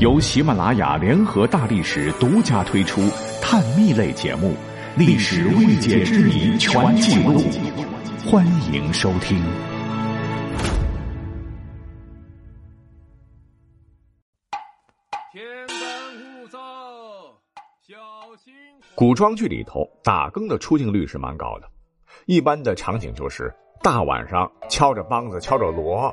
由喜马拉雅联合大历史独家推出探秘类节目《历史未解之谜全记录》，欢迎收听。天干物燥，小心。古装剧里头，打更的出镜率是蛮高的。一般的场景就是大晚上敲着梆子，敲着锣。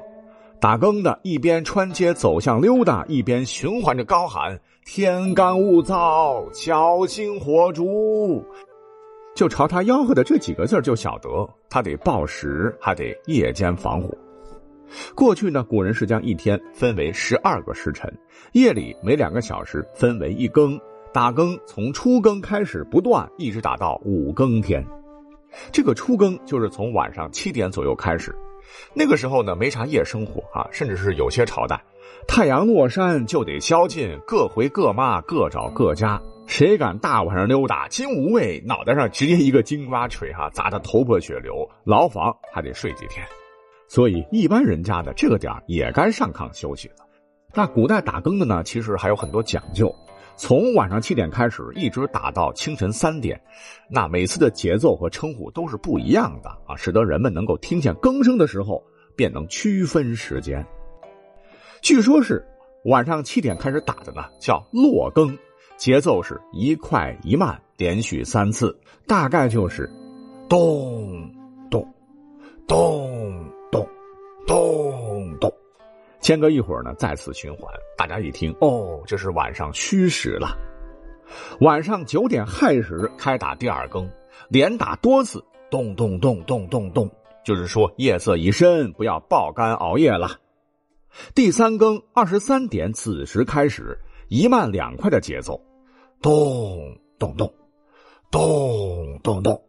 打更的一边穿街走巷溜达，一边循环着高喊“天干物燥，小心火烛”，就朝他吆喝的这几个字就晓得他得报时，还得夜间防火。过去呢，古人是将一天分为十二个时辰，夜里每两个小时分为一更，打更从初更开始不断，一直打到五更天。这个初更就是从晚上七点左右开始。那个时候呢，没啥夜生活啊，甚至是有些朝代，太阳落山就得宵禁，各回各妈，各找各家。谁敢大晚上溜达，金无畏脑袋上直接一个金瓜锤哈，砸得头破血流，牢房还得睡几天。所以一般人家的这个点也该上炕休息了。那古代打更的呢，其实还有很多讲究。从晚上七点开始，一直打到清晨三点，那每次的节奏和称呼都是不一样的啊，使得人们能够听见更声的时候，便能区分时间。据说是晚上七点开始打的呢，叫落更，节奏是一快一慢，连续三次，大概就是咚咚咚咚咚咚。间隔一会儿呢，再次循环。大家一听，哦，这是晚上戌时了。晚上九点亥时开打第二更，连打多次，咚咚咚咚咚咚，就是说夜色已深，不要爆肝熬夜了。第三更二十三点子时开始，一慢两快的节奏，咚咚咚咚咚咚。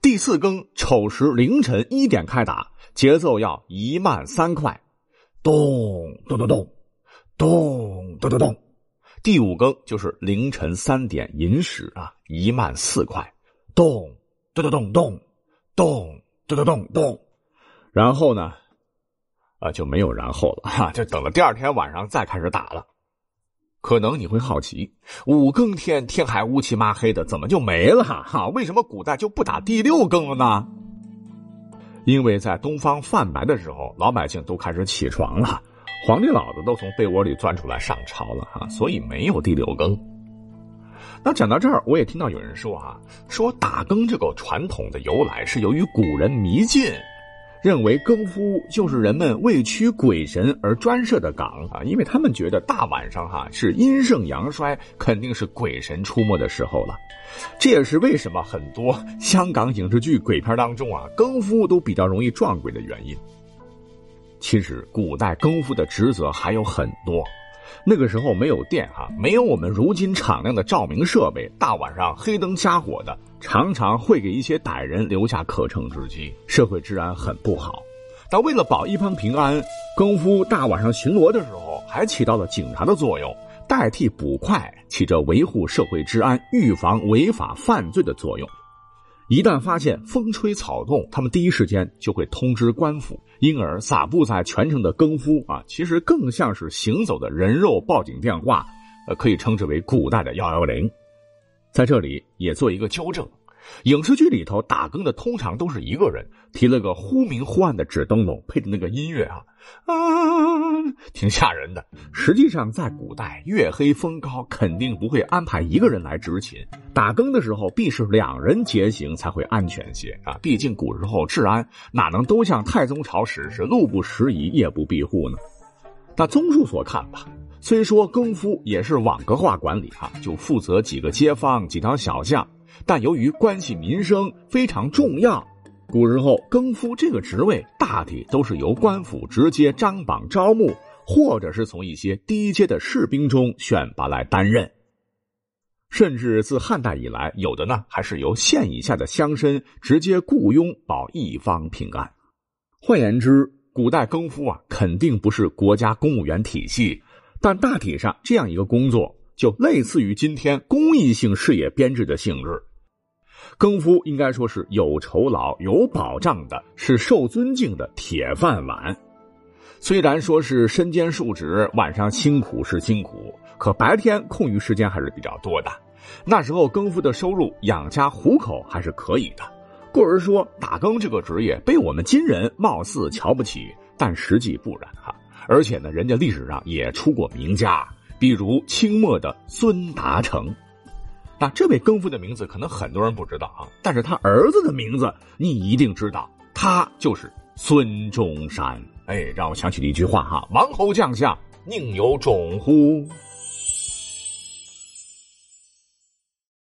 第四更丑时凌晨一点开打，节奏要一慢三快。咚咚咚咚，咚咚咚咚，第五更就是凌晨三点寅时啊，一慢四快，咚咚咚咚咚，咚咚咚咚咚，然后呢，啊就没有然后了哈，就等了第二天晚上再开始打了。可能你会好奇，五更天天还乌漆麻黑的，怎么就没了哈？为什么古代就不打第六更了呢？因为在东方泛白的时候，老百姓都开始起床了，皇帝老子都从被窝里钻出来上朝了啊，所以没有第六更。那讲到这儿，我也听到有人说啊，说打更这个传统的由来是由于古人迷信。认为更夫就是人们为驱鬼神而专设的岗啊，因为他们觉得大晚上哈是阴盛阳衰，肯定是鬼神出没的时候了。这也是为什么很多香港影视剧鬼片当中啊，更夫都比较容易撞鬼的原因。其实古代更夫的职责还有很多。那个时候没有电哈，没有我们如今敞亮的照明设备，大晚上黑灯瞎火的，常常会给一些歹人留下可乘之机，社会治安很不好。但为了保一方平安，更夫大晚上巡逻的时候，还起到了警察的作用，代替捕快，起着维护社会治安、预防违法犯罪的作用。一旦发现风吹草动，他们第一时间就会通知官府。因而撒布在全城的更夫啊，其实更像是行走的人肉报警电话，呃，可以称之为古代的幺幺零。在这里也做一个纠正。影视剧里头打更的通常都是一个人提了个忽明忽暗的纸灯笼，配的那个音乐啊啊，挺吓人的。实际上，在古代月黑风高，肯定不会安排一个人来执勤。打更的时候，必是两人结行才会安全些啊。毕竟古时候治安哪能都像太宗朝时是路不拾遗，夜不闭户呢？那综述所看吧，虽说更夫也是网格化管理啊，就负责几个街坊、几条小巷。但由于关系民生非常重要，古时候更夫这个职位大体都是由官府直接张榜招募，或者是从一些低阶的士兵中选拔来担任。甚至自汉代以来，有的呢还是由县以下的乡绅直接雇佣保一方平安。换言之，古代更夫啊肯定不是国家公务员体系，但大体上这样一个工作就类似于今天公益性事业编制的性质。更夫应该说是有酬劳、有保障的，是受尊敬的铁饭碗。虽然说是身兼数职，晚上辛苦是辛苦，可白天空余时间还是比较多的。那时候更夫的收入养家糊口还是可以的。故而说，打更这个职业被我们今人貌似瞧不起，但实际不然哈。而且呢，人家历史上也出过名家，比如清末的孙达成。那这位更夫的名字可能很多人不知道啊，但是他儿子的名字你一定知道，他就是孙中山。哎，让我想起了一句话哈：“王侯将相宁有种乎？”